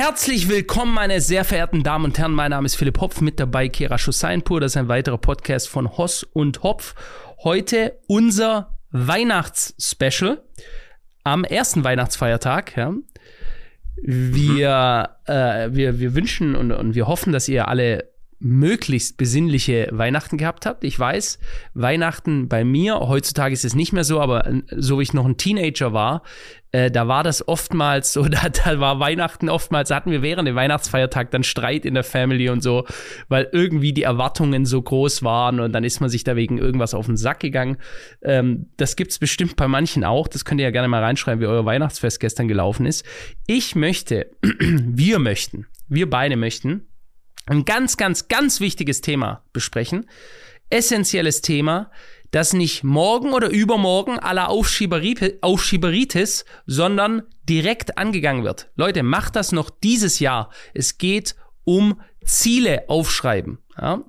Herzlich willkommen, meine sehr verehrten Damen und Herren. Mein Name ist Philipp Hopf, mit dabei Kera Schusseinpur. Das ist ein weiterer Podcast von Hoss und Hopf. Heute unser Weihnachtsspecial am ersten Weihnachtsfeiertag. Ja. Wir, mhm. äh, wir, wir wünschen und, und wir hoffen, dass ihr alle möglichst besinnliche Weihnachten gehabt habt. Ich weiß, Weihnachten bei mir, heutzutage ist es nicht mehr so, aber äh, so wie ich noch ein Teenager war, äh, da war das oftmals so, da, da war Weihnachten oftmals, da hatten wir während dem Weihnachtsfeiertag dann Streit in der Family und so, weil irgendwie die Erwartungen so groß waren und dann ist man sich da wegen irgendwas auf den Sack gegangen. Ähm, das gibt's bestimmt bei manchen auch. Das könnt ihr ja gerne mal reinschreiben, wie euer Weihnachtsfest gestern gelaufen ist. Ich möchte, wir möchten, wir beide möchten, ein ganz, ganz, ganz wichtiges Thema besprechen. Essentielles Thema, das nicht morgen oder übermorgen aller Aufschieberitis, sondern direkt angegangen wird. Leute, macht das noch dieses Jahr. Es geht um Ziele aufschreiben. Ja,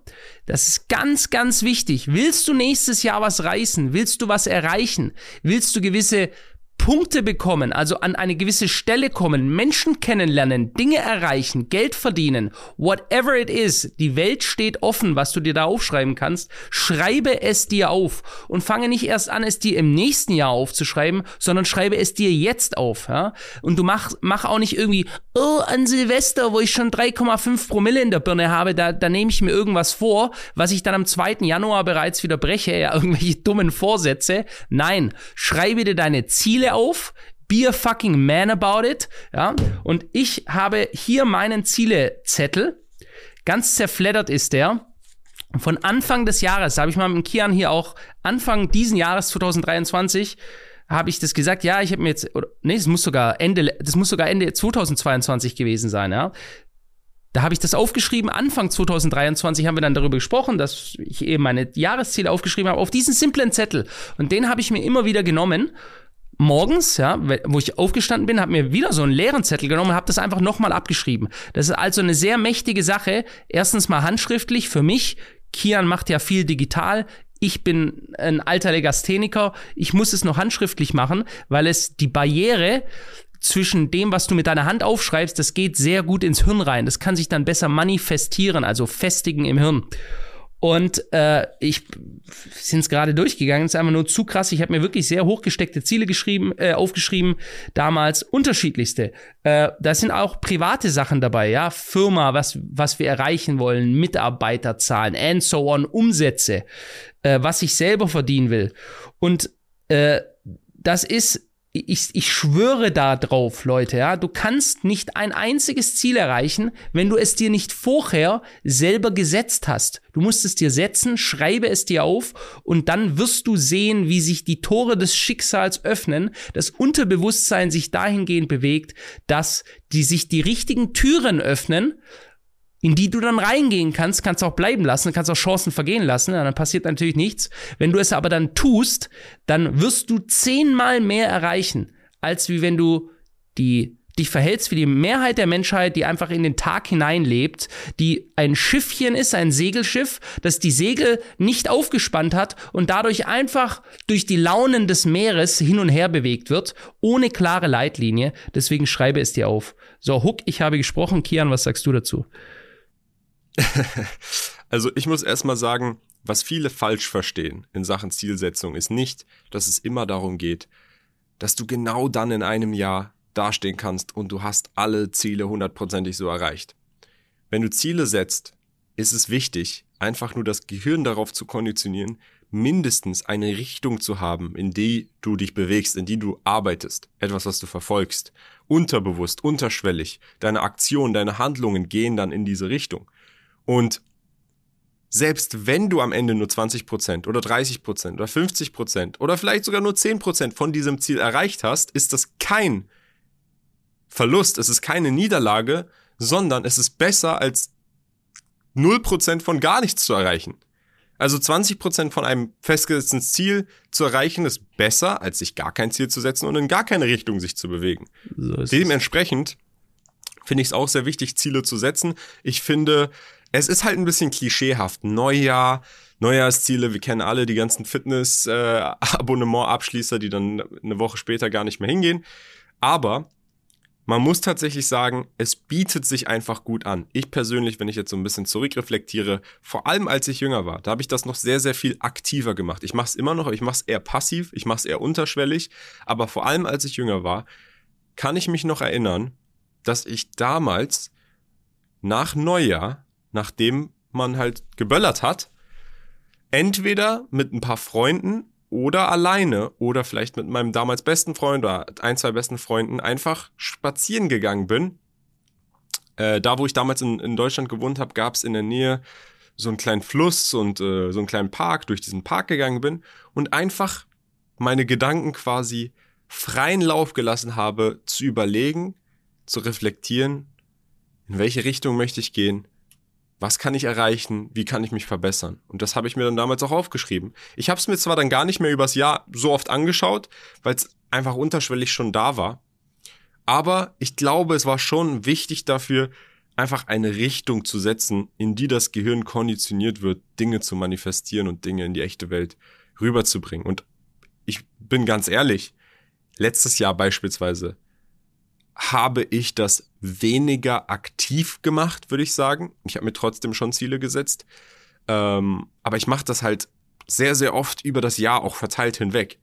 das ist ganz, ganz wichtig. Willst du nächstes Jahr was reißen? Willst du was erreichen? Willst du gewisse Punkte bekommen, also an eine gewisse Stelle kommen, Menschen kennenlernen, Dinge erreichen, Geld verdienen, whatever it is, die Welt steht offen, was du dir da aufschreiben kannst, schreibe es dir auf und fange nicht erst an, es dir im nächsten Jahr aufzuschreiben, sondern schreibe es dir jetzt auf, ja? Und du mach, mach auch nicht irgendwie, oh, an Silvester, wo ich schon 3,5 Promille in der Birne habe, da, da nehme ich mir irgendwas vor, was ich dann am 2. Januar bereits wieder breche, ja, irgendwelche dummen Vorsätze. Nein, schreibe dir deine Ziele auf, be a fucking man about it, ja. Und ich habe hier meinen Zielezettel. Ganz zerfleddert ist der. Von Anfang des Jahres, habe ich mal mit Kian hier auch Anfang diesen Jahres 2023 habe ich das gesagt, ja, ich habe mir jetzt oder nee, das muss sogar Ende das muss sogar Ende 2022 gewesen sein, ja. Da habe ich das aufgeschrieben. Anfang 2023 haben wir dann darüber gesprochen, dass ich eben meine Jahresziele aufgeschrieben habe auf diesen simplen Zettel. Und den habe ich mir immer wieder genommen morgens, ja, wo ich aufgestanden bin, habe mir wieder so einen leeren Zettel genommen und habe das einfach nochmal abgeschrieben. Das ist also eine sehr mächtige Sache. Erstens mal handschriftlich für mich. Kian macht ja viel digital. Ich bin ein alter Legastheniker. Ich muss es noch handschriftlich machen, weil es die Barriere zwischen dem, was du mit deiner Hand aufschreibst, das geht sehr gut ins Hirn rein. Das kann sich dann besser manifestieren, also festigen im Hirn. Und äh, ich sind es gerade durchgegangen, ist einfach nur zu krass. Ich habe mir wirklich sehr hochgesteckte Ziele geschrieben, äh, aufgeschrieben, damals unterschiedlichste. Äh, da sind auch private Sachen dabei, ja, Firma, was was wir erreichen wollen, Mitarbeiterzahlen, and so on, Umsätze, äh, was ich selber verdienen will. Und äh, das ist ich, ich schwöre da drauf, Leute, ja, du kannst nicht ein einziges Ziel erreichen, wenn du es dir nicht vorher selber gesetzt hast. Du musst es dir setzen, schreibe es dir auf und dann wirst du sehen, wie sich die Tore des Schicksals öffnen, das Unterbewusstsein sich dahingehend bewegt, dass die sich die richtigen Türen öffnen, in die du dann reingehen kannst, kannst auch bleiben lassen, kannst auch Chancen vergehen lassen, dann passiert natürlich nichts. Wenn du es aber dann tust, dann wirst du zehnmal mehr erreichen, als wie wenn du die dich verhältst wie die Mehrheit der Menschheit, die einfach in den Tag hineinlebt, die ein Schiffchen ist, ein Segelschiff, das die Segel nicht aufgespannt hat und dadurch einfach durch die Launen des Meeres hin und her bewegt wird, ohne klare Leitlinie. Deswegen schreibe es dir auf. So, Huck, ich habe gesprochen. Kian, was sagst du dazu? also ich muss erstmal sagen, was viele falsch verstehen in Sachen Zielsetzung ist nicht, dass es immer darum geht, dass du genau dann in einem Jahr dastehen kannst und du hast alle Ziele hundertprozentig so erreicht. Wenn du Ziele setzt, ist es wichtig, einfach nur das Gehirn darauf zu konditionieren, mindestens eine Richtung zu haben, in die du dich bewegst, in die du arbeitest, etwas, was du verfolgst, unterbewusst, unterschwellig. Deine Aktionen, deine Handlungen gehen dann in diese Richtung. Und selbst wenn du am Ende nur 20% oder 30% oder 50% oder vielleicht sogar nur 10% von diesem Ziel erreicht hast, ist das kein Verlust, es ist keine Niederlage, sondern es ist besser als 0% von gar nichts zu erreichen. Also 20% von einem festgesetzten Ziel zu erreichen, ist besser, als sich gar kein Ziel zu setzen und in gar keine Richtung sich zu bewegen. So Dementsprechend finde ich es auch sehr wichtig, Ziele zu setzen. Ich finde, es ist halt ein bisschen klischeehaft. Neujahr, Neujahrsziele, wir kennen alle die ganzen Fitness-Abonnement-Abschließer, die dann eine Woche später gar nicht mehr hingehen. Aber man muss tatsächlich sagen, es bietet sich einfach gut an. Ich persönlich, wenn ich jetzt so ein bisschen zurückreflektiere, vor allem als ich jünger war, da habe ich das noch sehr, sehr viel aktiver gemacht. Ich mache es immer noch, ich mache es eher passiv, ich mache es eher unterschwellig. Aber vor allem als ich jünger war, kann ich mich noch erinnern, dass ich damals nach Neujahr, nachdem man halt geböllert hat, entweder mit ein paar Freunden oder alleine oder vielleicht mit meinem damals besten Freund oder ein, zwei besten Freunden einfach spazieren gegangen bin. Äh, da, wo ich damals in, in Deutschland gewohnt habe, gab es in der Nähe so einen kleinen Fluss und äh, so einen kleinen Park, durch diesen Park gegangen bin und einfach meine Gedanken quasi freien Lauf gelassen habe, zu überlegen, zu reflektieren, in welche Richtung möchte ich gehen was kann ich erreichen, wie kann ich mich verbessern. Und das habe ich mir dann damals auch aufgeschrieben. Ich habe es mir zwar dann gar nicht mehr übers Jahr so oft angeschaut, weil es einfach unterschwellig schon da war, aber ich glaube, es war schon wichtig dafür, einfach eine Richtung zu setzen, in die das Gehirn konditioniert wird, Dinge zu manifestieren und Dinge in die echte Welt rüberzubringen. Und ich bin ganz ehrlich, letztes Jahr beispielsweise habe ich das weniger aktiv gemacht, würde ich sagen. Ich habe mir trotzdem schon Ziele gesetzt. Ähm, aber ich mache das halt sehr, sehr oft über das Jahr auch verteilt hinweg.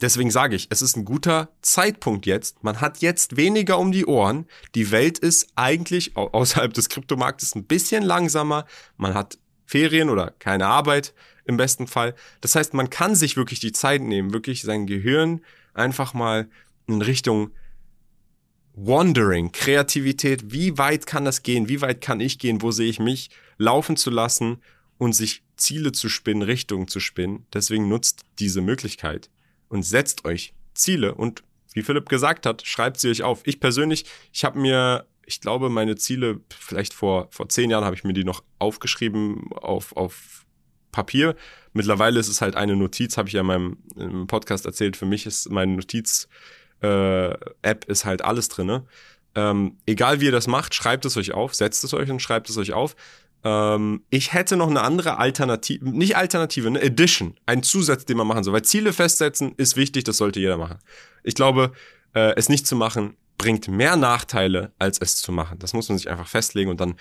Deswegen sage ich, es ist ein guter Zeitpunkt jetzt. Man hat jetzt weniger um die Ohren. Die Welt ist eigentlich außerhalb des Kryptomarktes ein bisschen langsamer. Man hat Ferien oder keine Arbeit im besten Fall. Das heißt, man kann sich wirklich die Zeit nehmen, wirklich sein Gehirn einfach mal in Richtung Wandering, Kreativität, wie weit kann das gehen, wie weit kann ich gehen, wo sehe ich mich, laufen zu lassen und sich Ziele zu spinnen, Richtungen zu spinnen. Deswegen nutzt diese Möglichkeit und setzt euch Ziele und wie Philipp gesagt hat, schreibt sie euch auf. Ich persönlich, ich habe mir, ich glaube, meine Ziele, vielleicht vor, vor zehn Jahren habe ich mir die noch aufgeschrieben auf, auf Papier. Mittlerweile ist es halt eine Notiz, habe ich ja in meinem Podcast erzählt. Für mich ist meine Notiz äh, App ist halt alles drinne. Ähm, egal wie ihr das macht, schreibt es euch auf, setzt es euch und schreibt es euch auf. Ähm, ich hätte noch eine andere Alternative, nicht Alternative, eine Edition, einen Zusatz, den man machen soll. Weil Ziele festsetzen ist wichtig, das sollte jeder machen. Ich glaube, äh, es nicht zu machen, bringt mehr Nachteile, als es zu machen. Das muss man sich einfach festlegen und dann,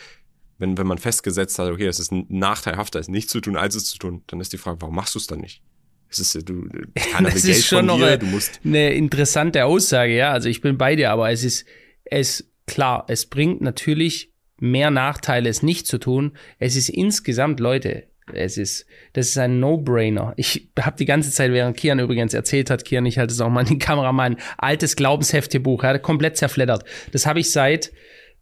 wenn, wenn man festgesetzt hat, okay, es ist nachteilhafter, es nicht zu tun, als es zu tun, dann ist die Frage, warum machst du es dann nicht? Es ist, du, keiner das ist schon noch dir, eine interessante Aussage, ja. Also ich bin bei dir, aber es ist, es, klar, es bringt natürlich mehr Nachteile, es nicht zu tun. Es ist insgesamt, Leute, es ist, das ist ein No-Brainer. Ich habe die ganze Zeit, während Kian übrigens erzählt hat, Kian, ich halte es auch mal in die Kamera, mein altes Glaubensheftebuch, ja, komplett zerfleddert. Das habe ich seit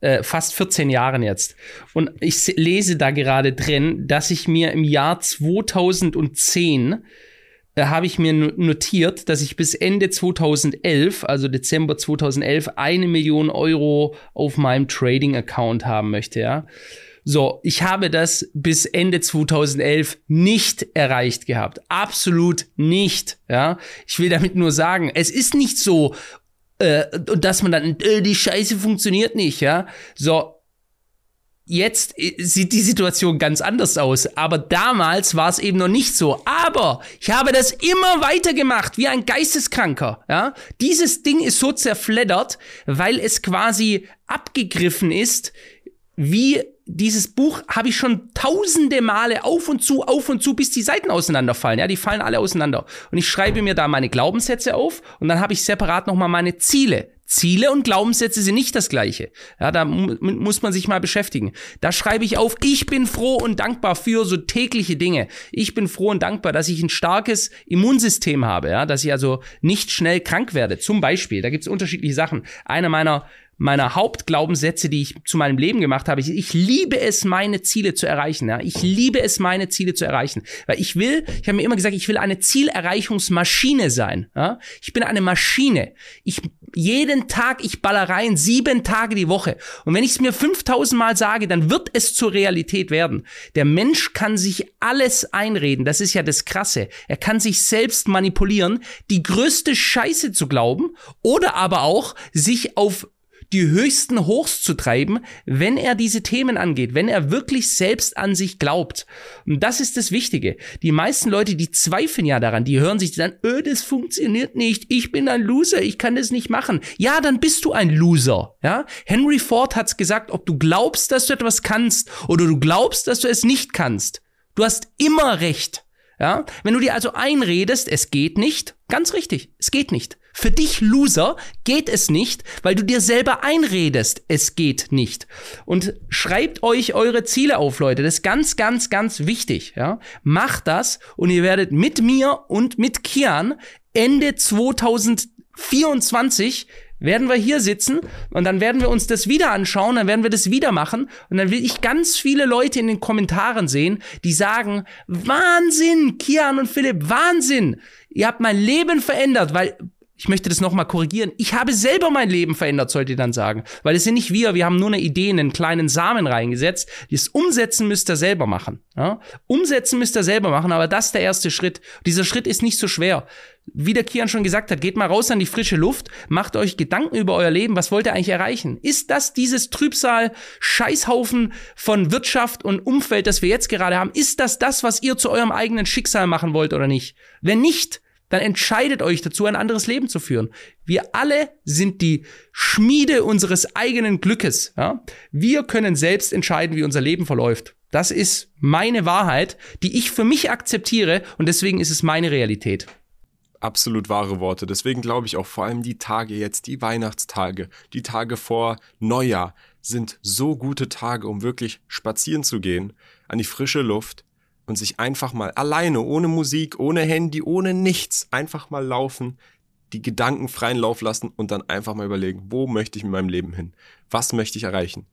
äh, fast 14 Jahren jetzt. Und ich lese da gerade drin, dass ich mir im Jahr 2010 habe ich mir notiert, dass ich bis Ende 2011, also Dezember 2011, eine Million Euro auf meinem Trading-Account haben möchte, ja. So, ich habe das bis Ende 2011 nicht erreicht gehabt. Absolut nicht, ja. Ich will damit nur sagen, es ist nicht so, äh, dass man dann, äh, die Scheiße funktioniert nicht, ja. So, Jetzt äh, sieht die Situation ganz anders aus, aber damals war es eben noch nicht so. Aber ich habe das immer weiter gemacht, wie ein Geisteskranker. Ja? Dieses Ding ist so zerfleddert, weil es quasi abgegriffen ist, wie dieses Buch habe ich schon tausende Male auf und zu, auf und zu, bis die Seiten auseinanderfallen. Ja, die fallen alle auseinander. Und ich schreibe mir da meine Glaubenssätze auf und dann habe ich separat nochmal meine Ziele. Ziele und Glaubenssätze sind nicht das gleiche. Ja, da muss man sich mal beschäftigen. Da schreibe ich auf, ich bin froh und dankbar für so tägliche Dinge. Ich bin froh und dankbar, dass ich ein starkes Immunsystem habe, ja, dass ich also nicht schnell krank werde. Zum Beispiel, da gibt es unterschiedliche Sachen. Einer meiner meiner Hauptglaubenssätze, die ich zu meinem Leben gemacht habe. Ich, ich, liebe es, meine Ziele zu erreichen. Ja? Ich liebe es, meine Ziele zu erreichen. Weil ich will, ich habe mir immer gesagt, ich will eine Zielerreichungsmaschine sein. Ja? Ich bin eine Maschine. Ich jeden Tag, ich baller rein, sieben Tage die Woche. Und wenn ich es mir 5000 Mal sage, dann wird es zur Realität werden. Der Mensch kann sich alles einreden. Das ist ja das Krasse. Er kann sich selbst manipulieren, die größte Scheiße zu glauben oder aber auch sich auf die höchsten Hochs zu treiben, wenn er diese Themen angeht, wenn er wirklich selbst an sich glaubt. Und das ist das Wichtige. Die meisten Leute, die zweifeln ja daran, die hören sich dann, öh, das funktioniert nicht, ich bin ein Loser, ich kann das nicht machen. Ja, dann bist du ein Loser. Ja? Henry Ford hat's gesagt, ob du glaubst, dass du etwas kannst oder du glaubst, dass du es nicht kannst. Du hast immer recht. Ja? Wenn du dir also einredest, es geht nicht, ganz richtig, es geht nicht. Für dich Loser geht es nicht, weil du dir selber einredest, es geht nicht. Und schreibt euch eure Ziele auf, Leute. Das ist ganz, ganz, ganz wichtig. Ja? Macht das und ihr werdet mit mir und mit Kian Ende 2024 werden wir hier sitzen und dann werden wir uns das wieder anschauen, dann werden wir das wieder machen und dann will ich ganz viele Leute in den Kommentaren sehen, die sagen, Wahnsinn, Kian und Philipp, Wahnsinn, ihr habt mein Leben verändert, weil ich möchte das nochmal korrigieren. Ich habe selber mein Leben verändert, sollt ihr dann sagen. Weil es sind nicht wir, wir haben nur eine Idee, einen kleinen Samen reingesetzt. Das Umsetzen müsst ihr selber machen. Ja? Umsetzen müsst ihr selber machen, aber das ist der erste Schritt. Dieser Schritt ist nicht so schwer. Wie der Kian schon gesagt hat, geht mal raus an die frische Luft, macht euch Gedanken über euer Leben, was wollt ihr eigentlich erreichen? Ist das dieses Trübsal, Scheißhaufen von Wirtschaft und Umfeld, das wir jetzt gerade haben, ist das das, was ihr zu eurem eigenen Schicksal machen wollt oder nicht? Wenn nicht, dann entscheidet euch dazu, ein anderes Leben zu führen. Wir alle sind die Schmiede unseres eigenen Glückes. Ja? Wir können selbst entscheiden, wie unser Leben verläuft. Das ist meine Wahrheit, die ich für mich akzeptiere und deswegen ist es meine Realität. Absolut wahre Worte. Deswegen glaube ich auch vor allem die Tage jetzt, die Weihnachtstage, die Tage vor Neujahr sind so gute Tage, um wirklich spazieren zu gehen, an die frische Luft, und sich einfach mal alleine, ohne Musik, ohne Handy, ohne nichts, einfach mal laufen, die Gedanken freien Lauf lassen und dann einfach mal überlegen, wo möchte ich mit meinem Leben hin? Was möchte ich erreichen?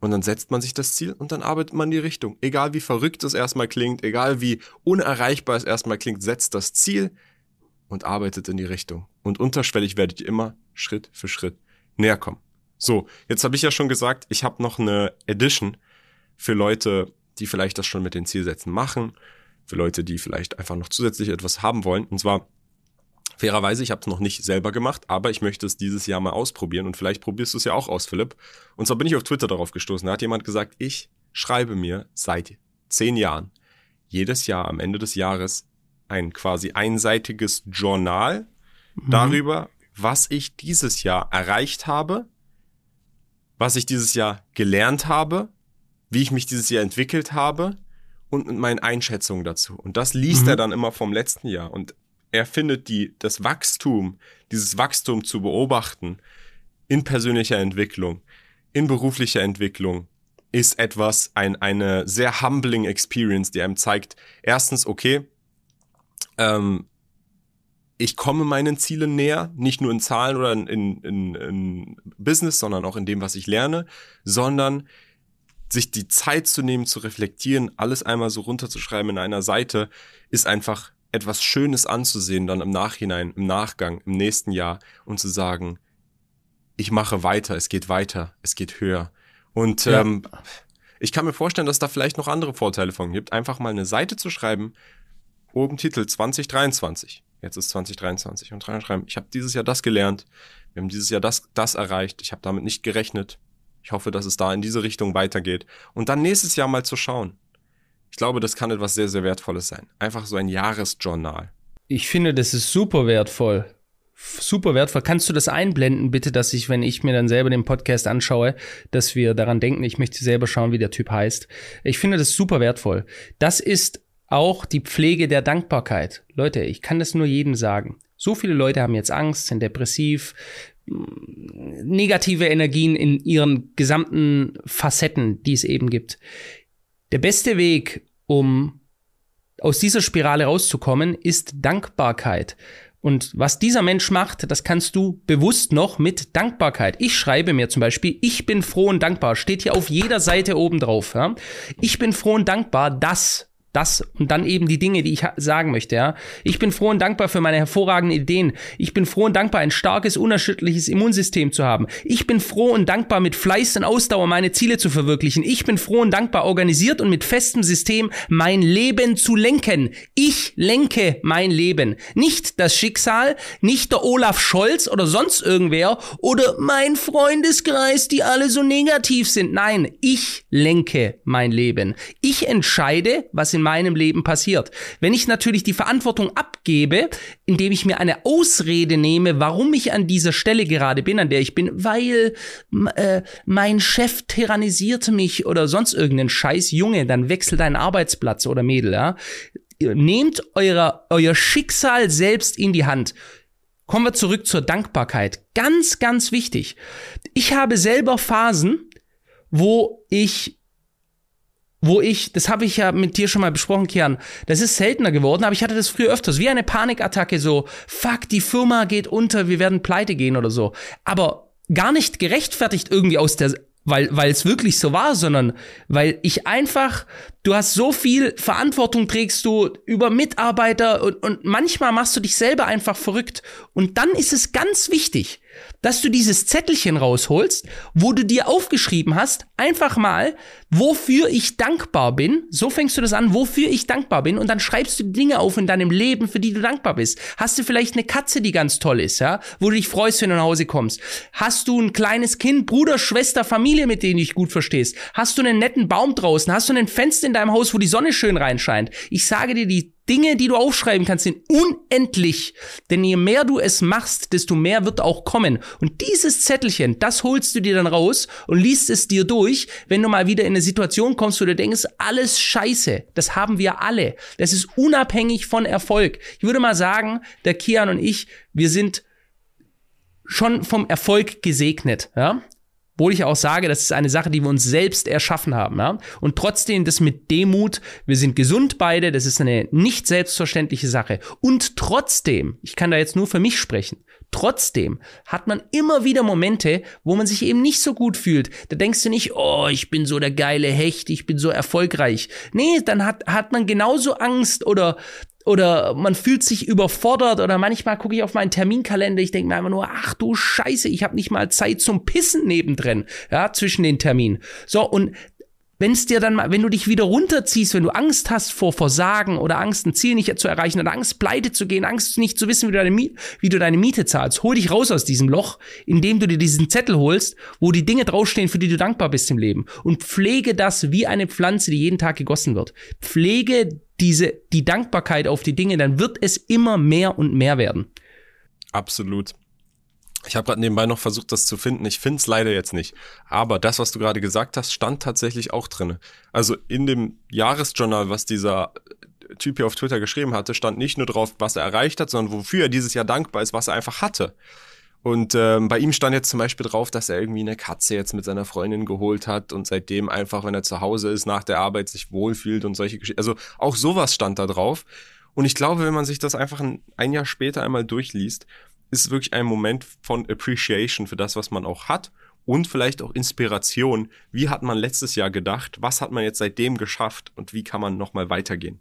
Und dann setzt man sich das Ziel und dann arbeitet man die Richtung. Egal wie verrückt es erstmal klingt, egal wie unerreichbar es erstmal klingt, setzt das Ziel und arbeitet in die Richtung. Und unterschwellig werdet ihr immer Schritt für Schritt näher kommen. So, jetzt habe ich ja schon gesagt, ich habe noch eine Edition für Leute, die vielleicht das schon mit den Zielsätzen machen, für Leute, die vielleicht einfach noch zusätzlich etwas haben wollen. Und zwar fairerweise, ich habe es noch nicht selber gemacht, aber ich möchte es dieses Jahr mal ausprobieren und vielleicht probierst du es ja auch aus, Philipp. Und zwar bin ich auf Twitter darauf gestoßen. Da hat jemand gesagt, ich schreibe mir seit zehn Jahren jedes Jahr am Ende des Jahres ein quasi einseitiges Journal mhm. darüber, was ich dieses Jahr erreicht habe, was ich dieses Jahr gelernt habe wie ich mich dieses Jahr entwickelt habe und mit meinen Einschätzungen dazu. Und das liest mhm. er dann immer vom letzten Jahr. Und er findet die, das Wachstum, dieses Wachstum zu beobachten in persönlicher Entwicklung, in beruflicher Entwicklung, ist etwas, ein, eine sehr humbling Experience, die einem zeigt, erstens, okay, ähm, ich komme meinen Zielen näher, nicht nur in Zahlen oder in, in, in, in Business, sondern auch in dem, was ich lerne, sondern sich die Zeit zu nehmen, zu reflektieren, alles einmal so runterzuschreiben in einer Seite, ist einfach etwas Schönes anzusehen, dann im Nachhinein, im Nachgang, im nächsten Jahr und zu sagen, ich mache weiter, es geht weiter, es geht höher. Und ja. ähm, ich kann mir vorstellen, dass da vielleicht noch andere Vorteile von gibt. Einfach mal eine Seite zu schreiben, oben Titel 2023. Jetzt ist 2023 und reinschreiben, ich habe dieses Jahr das gelernt, wir haben dieses Jahr das, das erreicht, ich habe damit nicht gerechnet, ich hoffe, dass es da in diese Richtung weitergeht. Und dann nächstes Jahr mal zu schauen. Ich glaube, das kann etwas sehr, sehr Wertvolles sein. Einfach so ein Jahresjournal. Ich finde, das ist super wertvoll. Super wertvoll. Kannst du das einblenden, bitte, dass ich, wenn ich mir dann selber den Podcast anschaue, dass wir daran denken, ich möchte selber schauen, wie der Typ heißt. Ich finde das super wertvoll. Das ist auch die Pflege der Dankbarkeit. Leute, ich kann das nur jedem sagen. So viele Leute haben jetzt Angst, sind depressiv, negative Energien in ihren gesamten Facetten, die es eben gibt. Der beste Weg, um aus dieser Spirale rauszukommen, ist Dankbarkeit. Und was dieser Mensch macht, das kannst du bewusst noch mit Dankbarkeit. Ich schreibe mir zum Beispiel, ich bin froh und dankbar, steht hier auf jeder Seite oben drauf. Ja? Ich bin froh und dankbar, dass Das und dann eben die Dinge, die ich sagen möchte, ja. Ich bin froh und dankbar für meine hervorragenden Ideen. Ich bin froh und dankbar, ein starkes, unerschütterliches Immunsystem zu haben. Ich bin froh und dankbar, mit Fleiß und Ausdauer meine Ziele zu verwirklichen. Ich bin froh und dankbar, organisiert und mit festem System mein Leben zu lenken. Ich lenke mein Leben. Nicht das Schicksal, nicht der Olaf Scholz oder sonst irgendwer oder mein Freundeskreis, die alle so negativ sind. Nein, ich lenke mein Leben. Ich entscheide, was in meinem Leben passiert. Wenn ich natürlich die Verantwortung abgebe, indem ich mir eine Ausrede nehme, warum ich an dieser Stelle gerade bin, an der ich bin, weil äh, mein Chef tyrannisierte mich oder sonst irgendeinen Scheiß, Junge, dann wechselt deinen Arbeitsplatz oder Mädel, ja. Nehmt euer, euer Schicksal selbst in die Hand. Kommen wir zurück zur Dankbarkeit. Ganz, ganz wichtig. Ich habe selber Phasen, wo ich wo ich, das habe ich ja mit dir schon mal besprochen, Kian, das ist seltener geworden, aber ich hatte das früher öfters, wie eine Panikattacke, so, fuck, die Firma geht unter, wir werden pleite gehen oder so. Aber gar nicht gerechtfertigt irgendwie aus der, weil, es wirklich so war, sondern weil ich einfach, du hast so viel Verantwortung trägst du über Mitarbeiter und, und manchmal machst du dich selber einfach verrückt. Und dann ist es ganz wichtig, dass du dieses Zettelchen rausholst, wo du dir aufgeschrieben hast, einfach mal, wofür ich dankbar bin. So fängst du das an, wofür ich dankbar bin. Und dann schreibst du Dinge auf in deinem Leben, für die du dankbar bist. Hast du vielleicht eine Katze, die ganz toll ist, ja, wo du dich freust, wenn du nach Hause kommst? Hast du ein kleines Kind, Bruder, Schwester, Familie, mit denen du dich gut verstehst? Hast du einen netten Baum draußen? Hast du ein Fenster in deinem Haus, wo die Sonne schön reinscheint? Ich sage dir, die Dinge, die du aufschreiben kannst, sind unendlich. Denn je mehr du es machst, desto mehr wird auch kommen. Und dieses Zettelchen, das holst du dir dann raus und liest es dir durch, wenn du mal wieder in eine Situation kommst, wo du denkst, alles scheiße. Das haben wir alle. Das ist unabhängig von Erfolg. Ich würde mal sagen, der Kian und ich, wir sind schon vom Erfolg gesegnet, ja? Obwohl ich auch sage, das ist eine Sache, die wir uns selbst erschaffen haben. Ja? Und trotzdem das mit Demut, wir sind gesund beide, das ist eine nicht selbstverständliche Sache. Und trotzdem, ich kann da jetzt nur für mich sprechen, trotzdem hat man immer wieder Momente, wo man sich eben nicht so gut fühlt. Da denkst du nicht, oh, ich bin so der geile Hecht, ich bin so erfolgreich. Nee, dann hat, hat man genauso Angst oder oder man fühlt sich überfordert oder manchmal gucke ich auf meinen Terminkalender, ich denke mir einfach nur, ach du Scheiße, ich habe nicht mal Zeit zum Pissen nebendrin, ja, zwischen den Terminen. So und wenn es dir dann mal, wenn du dich wieder runterziehst, wenn du Angst hast vor Versagen oder Angst, ein Ziel nicht zu erreichen oder Angst, pleite zu gehen, Angst nicht zu wissen, wie du deine, Miete, wie du deine Miete zahlst, hol dich raus aus diesem Loch, indem du dir diesen Zettel holst, wo die Dinge draufstehen, für die du dankbar bist im Leben. Und pflege das wie eine Pflanze, die jeden Tag gegossen wird. Pflege diese, die Dankbarkeit auf die Dinge, dann wird es immer mehr und mehr werden. Absolut. Ich habe gerade nebenbei noch versucht, das zu finden. Ich finde es leider jetzt nicht. Aber das, was du gerade gesagt hast, stand tatsächlich auch drin. Also in dem Jahresjournal, was dieser Typ hier auf Twitter geschrieben hatte, stand nicht nur drauf, was er erreicht hat, sondern wofür er dieses Jahr dankbar ist, was er einfach hatte. Und ähm, bei ihm stand jetzt zum Beispiel drauf, dass er irgendwie eine Katze jetzt mit seiner Freundin geholt hat und seitdem einfach, wenn er zu Hause ist, nach der Arbeit sich wohlfühlt und solche Geschichten. Also auch sowas stand da drauf. Und ich glaube, wenn man sich das einfach ein, ein Jahr später einmal durchliest, ist wirklich ein Moment von Appreciation für das, was man auch hat und vielleicht auch Inspiration. Wie hat man letztes Jahr gedacht? Was hat man jetzt seitdem geschafft und wie kann man nochmal weitergehen?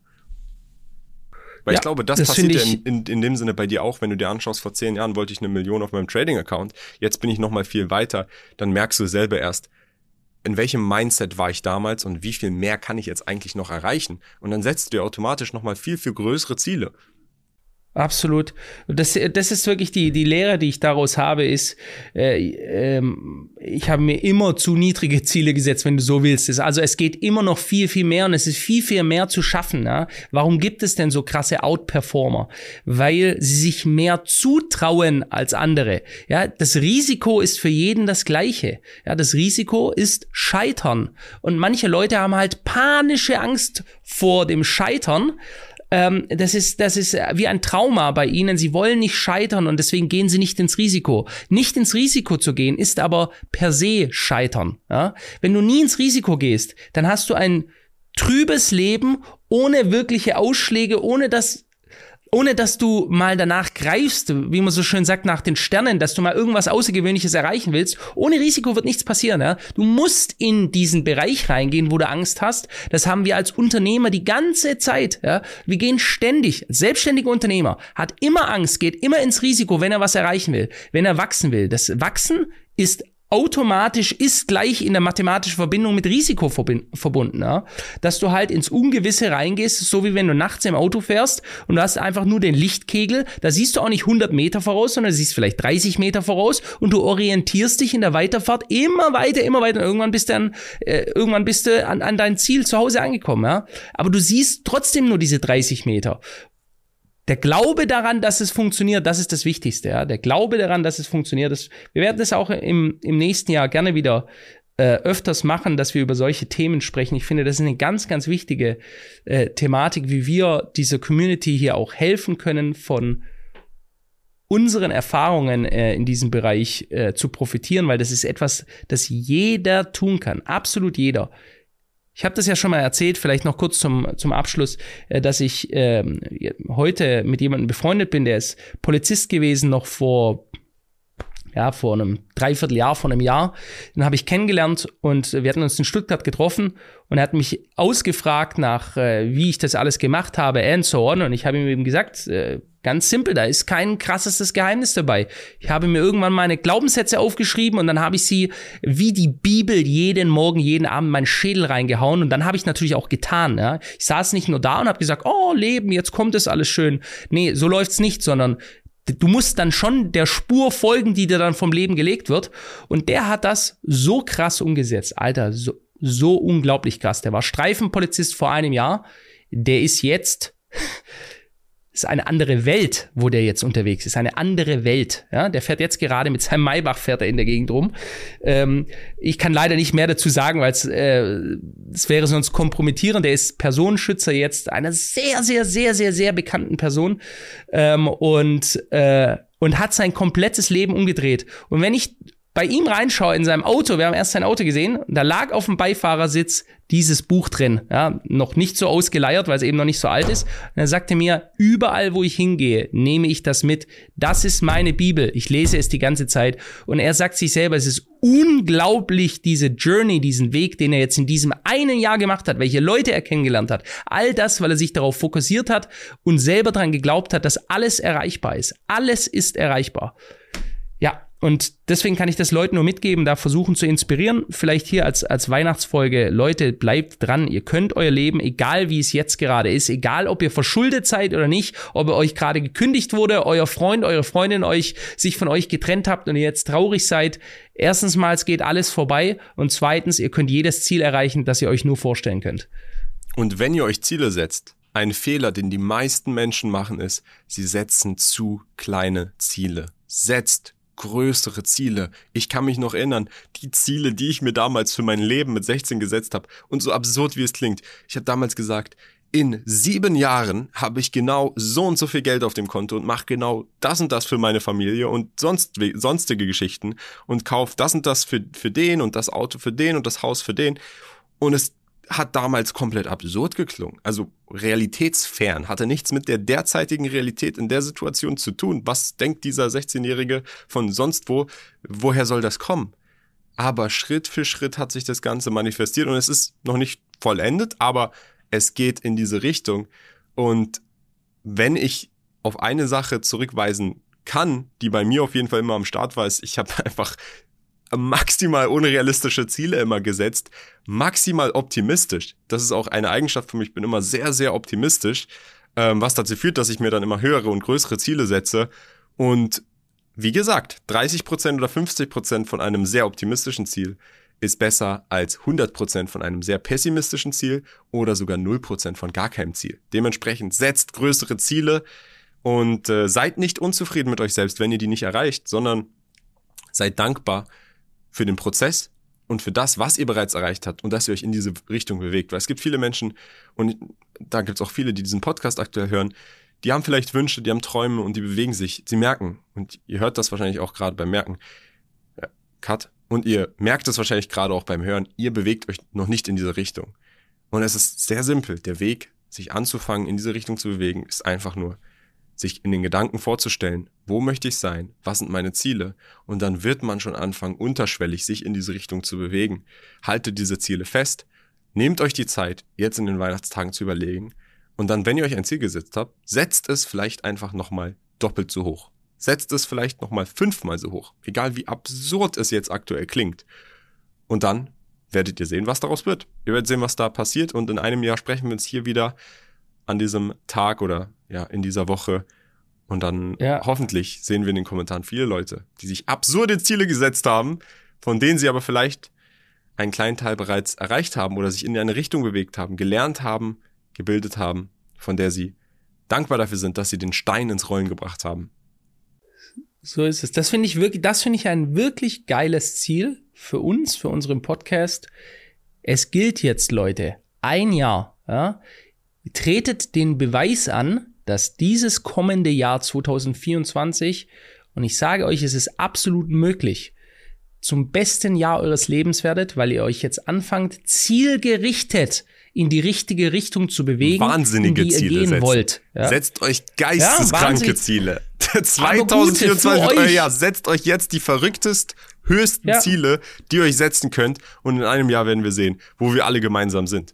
Weil ja, ich glaube, das, das passiert ja in, in, in, dem Sinne bei dir auch, wenn du dir anschaust, vor zehn Jahren wollte ich eine Million auf meinem Trading-Account, jetzt bin ich nochmal viel weiter, dann merkst du selber erst, in welchem Mindset war ich damals und wie viel mehr kann ich jetzt eigentlich noch erreichen? Und dann setzt du dir automatisch nochmal viel, viel größere Ziele. Absolut. Das, das ist wirklich die, die Lehre, die ich daraus habe, ist, äh, ähm, ich habe mir immer zu niedrige Ziele gesetzt, wenn du so willst. Also es geht immer noch viel, viel mehr und es ist viel, viel mehr zu schaffen. Ja? Warum gibt es denn so krasse Outperformer? Weil sie sich mehr zutrauen als andere. Ja, das Risiko ist für jeden das gleiche. Ja, das Risiko ist Scheitern. Und manche Leute haben halt panische Angst vor dem Scheitern ähm, das ist, das ist wie ein Trauma bei ihnen. Sie wollen nicht scheitern und deswegen gehen sie nicht ins Risiko. Nicht ins Risiko zu gehen ist aber per se scheitern. Ja? Wenn du nie ins Risiko gehst, dann hast du ein trübes Leben ohne wirkliche Ausschläge, ohne dass ohne dass du mal danach greifst, wie man so schön sagt, nach den Sternen, dass du mal irgendwas Außergewöhnliches erreichen willst, ohne Risiko wird nichts passieren. Ja? Du musst in diesen Bereich reingehen, wo du Angst hast. Das haben wir als Unternehmer die ganze Zeit. Ja? Wir gehen ständig, selbstständiger Unternehmer hat immer Angst, geht immer ins Risiko, wenn er was erreichen will, wenn er wachsen will. Das Wachsen ist automatisch ist gleich in der mathematischen Verbindung mit Risiko verbunden, ja? dass du halt ins Ungewisse reingehst, so wie wenn du nachts im Auto fährst und du hast einfach nur den Lichtkegel, da siehst du auch nicht 100 Meter voraus, sondern siehst vielleicht 30 Meter voraus und du orientierst dich in der Weiterfahrt immer weiter, immer weiter und irgendwann bist du, an, äh, irgendwann bist du an, an dein Ziel zu Hause angekommen, ja? aber du siehst trotzdem nur diese 30 Meter der Glaube daran, dass es funktioniert, das ist das Wichtigste. Ja? Der Glaube daran, dass es funktioniert. Das, wir werden das auch im, im nächsten Jahr gerne wieder äh, öfters machen, dass wir über solche Themen sprechen. Ich finde, das ist eine ganz, ganz wichtige äh, Thematik, wie wir dieser Community hier auch helfen können, von unseren Erfahrungen äh, in diesem Bereich äh, zu profitieren, weil das ist etwas, das jeder tun kann. Absolut jeder. Ich habe das ja schon mal erzählt, vielleicht noch kurz zum, zum Abschluss, äh, dass ich äh, heute mit jemandem befreundet bin, der ist Polizist gewesen, noch vor ja, vor einem Dreivierteljahr, vor einem Jahr. Den habe ich kennengelernt und wir hatten uns in Stuttgart getroffen und er hat mich ausgefragt nach, äh, wie ich das alles gemacht habe and so on. Und ich habe ihm eben gesagt, äh, ganz simpel, da ist kein krassestes Geheimnis dabei. Ich habe mir irgendwann meine Glaubenssätze aufgeschrieben und dann habe ich sie wie die Bibel jeden Morgen, jeden Abend in meinen Schädel reingehauen und dann habe ich natürlich auch getan. Ja? Ich saß nicht nur da und habe gesagt, oh Leben, jetzt kommt es alles schön. Nee, so läuft's nicht, sondern du musst dann schon der Spur folgen, die dir dann vom Leben gelegt wird. Und der hat das so krass umgesetzt. Alter, so, so unglaublich krass. Der war Streifenpolizist vor einem Jahr. Der ist jetzt ist eine andere Welt, wo der jetzt unterwegs ist, eine andere Welt. Ja, der fährt jetzt gerade mit seinem Maybach fährt er in der Gegend rum. Ähm, ich kann leider nicht mehr dazu sagen, weil es äh, es wäre sonst kompromittierend. Der ist Personenschützer jetzt einer sehr, sehr, sehr, sehr, sehr bekannten Person ähm, und äh, und hat sein komplettes Leben umgedreht. Und wenn ich bei ihm reinschaue in seinem Auto, wir haben erst sein Auto gesehen, da lag auf dem Beifahrersitz dieses Buch drin, ja, noch nicht so ausgeleiert, weil es eben noch nicht so alt ist. Und er sagte mir, überall wo ich hingehe, nehme ich das mit. Das ist meine Bibel. Ich lese es die ganze Zeit. Und er sagt sich selber, es ist unglaublich, diese Journey, diesen Weg, den er jetzt in diesem einen Jahr gemacht hat, welche Leute er kennengelernt hat. All das, weil er sich darauf fokussiert hat und selber daran geglaubt hat, dass alles erreichbar ist. Alles ist erreichbar. Ja, und deswegen kann ich das Leuten nur mitgeben, da versuchen zu inspirieren. Vielleicht hier als, als Weihnachtsfolge, Leute, bleibt dran. Ihr könnt euer Leben, egal wie es jetzt gerade ist, egal ob ihr verschuldet seid oder nicht, ob ihr euch gerade gekündigt wurde, euer Freund, eure Freundin euch, sich von euch getrennt habt und ihr jetzt traurig seid. Erstens mal, es geht alles vorbei. Und zweitens, ihr könnt jedes Ziel erreichen, das ihr euch nur vorstellen könnt. Und wenn ihr euch Ziele setzt, ein Fehler, den die meisten Menschen machen, ist, sie setzen zu kleine Ziele. Setzt größere Ziele. Ich kann mich noch erinnern, die Ziele, die ich mir damals für mein Leben mit 16 gesetzt habe. Und so absurd wie es klingt. Ich habe damals gesagt, in sieben Jahren habe ich genau so und so viel Geld auf dem Konto und mache genau das und das für meine Familie und sonst, sonstige Geschichten und kaufe das und das für, für den und das Auto für den und das Haus für den. Und es hat damals komplett absurd geklungen. Also realitätsfern, hatte nichts mit der derzeitigen Realität in der Situation zu tun. Was denkt dieser 16-Jährige von sonst wo? Woher soll das kommen? Aber Schritt für Schritt hat sich das Ganze manifestiert und es ist noch nicht vollendet, aber es geht in diese Richtung. Und wenn ich auf eine Sache zurückweisen kann, die bei mir auf jeden Fall immer am Start war, ist, ich habe einfach maximal unrealistische Ziele immer gesetzt, maximal optimistisch. Das ist auch eine Eigenschaft für mich. Ich bin immer sehr, sehr optimistisch, ähm, was dazu führt, dass ich mir dann immer höhere und größere Ziele setze. Und wie gesagt, 30% oder 50% von einem sehr optimistischen Ziel ist besser als 100% von einem sehr pessimistischen Ziel oder sogar 0% von gar keinem Ziel. Dementsprechend setzt größere Ziele und äh, seid nicht unzufrieden mit euch selbst, wenn ihr die nicht erreicht, sondern seid dankbar, für den Prozess und für das, was ihr bereits erreicht habt und dass ihr euch in diese Richtung bewegt. Weil es gibt viele Menschen, und da gibt es auch viele, die diesen Podcast aktuell hören, die haben vielleicht Wünsche, die haben Träume und die bewegen sich. Sie merken, und ihr hört das wahrscheinlich auch gerade beim Merken, ja, Cut, und ihr merkt es wahrscheinlich gerade auch beim Hören, ihr bewegt euch noch nicht in diese Richtung. Und es ist sehr simpel. Der Weg, sich anzufangen, in diese Richtung zu bewegen, ist einfach nur sich in den Gedanken vorzustellen, wo möchte ich sein, was sind meine Ziele und dann wird man schon anfangen, unterschwellig sich in diese Richtung zu bewegen. Haltet diese Ziele fest, nehmt euch die Zeit, jetzt in den Weihnachtstagen zu überlegen und dann, wenn ihr euch ein Ziel gesetzt habt, setzt es vielleicht einfach nochmal doppelt so hoch. Setzt es vielleicht nochmal fünfmal so hoch, egal wie absurd es jetzt aktuell klingt. Und dann werdet ihr sehen, was daraus wird. Ihr werdet sehen, was da passiert und in einem Jahr sprechen wir uns hier wieder an diesem Tag oder ja, in dieser Woche. Und dann ja. hoffentlich sehen wir in den Kommentaren viele Leute, die sich absurde Ziele gesetzt haben, von denen sie aber vielleicht einen kleinen Teil bereits erreicht haben oder sich in eine Richtung bewegt haben, gelernt haben, gebildet haben, von der sie dankbar dafür sind, dass sie den Stein ins Rollen gebracht haben. So ist es. Das finde ich wirklich, das finde ich ein wirklich geiles Ziel für uns, für unseren Podcast. Es gilt jetzt, Leute, ein Jahr. Ja? Tretet den Beweis an, dass dieses kommende Jahr 2024, und ich sage euch, es ist absolut möglich, zum besten Jahr eures Lebens werdet, weil ihr euch jetzt anfangt, zielgerichtet in die richtige Richtung zu bewegen, Wahnsinnige in die Ziele ihr gehen setzen. wollt. Ja? Setzt euch geisteskranke ja, Ziele. 2024 euer Jahr. Setzt euch jetzt die verrücktest, höchsten ja. Ziele, die ihr euch setzen könnt. Und in einem Jahr werden wir sehen, wo wir alle gemeinsam sind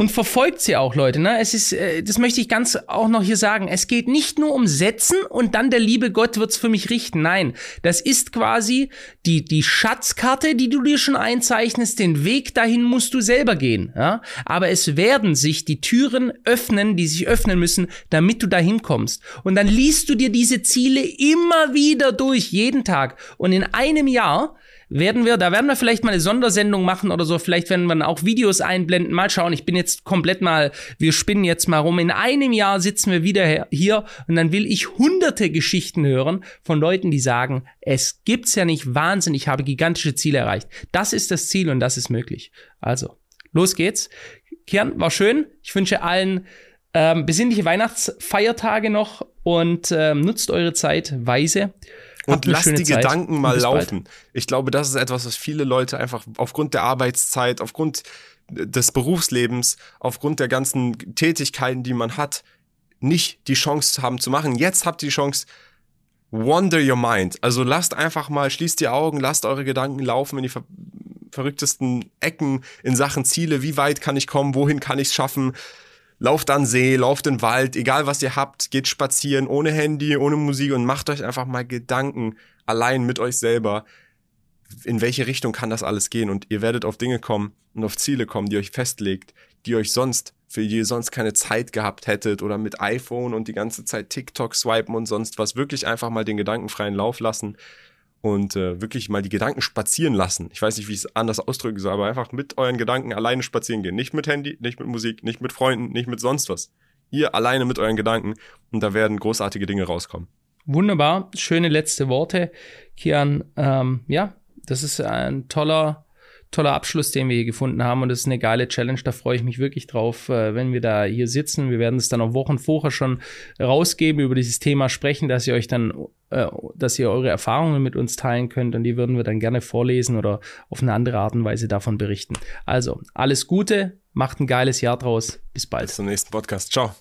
und verfolgt sie auch, Leute. Ne? Es ist, äh, das möchte ich ganz auch noch hier sagen. Es geht nicht nur um Setzen und dann der liebe Gott wird's für mich richten. Nein, das ist quasi die die Schatzkarte, die du dir schon einzeichnest. Den Weg dahin musst du selber gehen. Ja? Aber es werden sich die Türen öffnen, die sich öffnen müssen, damit du dahin kommst. Und dann liest du dir diese Ziele immer wieder durch, jeden Tag. Und in einem Jahr werden wir, da werden wir vielleicht mal eine Sondersendung machen oder so. Vielleicht werden wir auch Videos einblenden. Mal schauen. Ich bin jetzt komplett mal, wir spinnen jetzt mal rum. In einem Jahr sitzen wir wieder hier und dann will ich hunderte Geschichten hören von Leuten, die sagen, es gibt's ja nicht Wahnsinn. Ich habe gigantische Ziele erreicht. Das ist das Ziel und das ist möglich. Also, los geht's. Kian, war schön. Ich wünsche allen ähm, besinnliche Weihnachtsfeiertage noch und ähm, nutzt eure Zeit weise. Und lasst die Zeit. Gedanken mal laufen. Bald. Ich glaube, das ist etwas, was viele Leute einfach aufgrund der Arbeitszeit, aufgrund des Berufslebens, aufgrund der ganzen Tätigkeiten, die man hat, nicht die Chance haben zu machen. Jetzt habt ihr die Chance, wonder your mind. Also lasst einfach mal, schließt die Augen, lasst eure Gedanken laufen in die ver verrücktesten Ecken in Sachen Ziele. Wie weit kann ich kommen? Wohin kann ich es schaffen? Lauft an See, lauft in Wald, egal was ihr habt, geht spazieren, ohne Handy, ohne Musik und macht euch einfach mal Gedanken allein mit euch selber, in welche Richtung kann das alles gehen? Und ihr werdet auf Dinge kommen und auf Ziele kommen, die euch festlegt, die euch sonst, für die ihr sonst keine Zeit gehabt hättet oder mit iPhone und die ganze Zeit TikTok swipen und sonst was, wirklich einfach mal den gedankenfreien Lauf lassen und äh, wirklich mal die Gedanken spazieren lassen. Ich weiß nicht, wie ich es anders ausdrücken soll, aber einfach mit euren Gedanken alleine spazieren gehen. Nicht mit Handy, nicht mit Musik, nicht mit Freunden, nicht mit sonst was. Ihr alleine mit euren Gedanken und da werden großartige Dinge rauskommen. Wunderbar, schöne letzte Worte, Kian. Ähm, ja, das ist ein toller toller Abschluss, den wir hier gefunden haben. Und das ist eine geile Challenge. Da freue ich mich wirklich drauf, äh, wenn wir da hier sitzen. Wir werden es dann auch Wochen vorher schon rausgeben, über dieses Thema sprechen, dass ihr euch dann, dass ihr eure Erfahrungen mit uns teilen könnt. Und die würden wir dann gerne vorlesen oder auf eine andere Art und Weise davon berichten. Also, alles Gute, macht ein geiles Jahr draus. Bis bald. Bis zum nächsten Podcast. Ciao.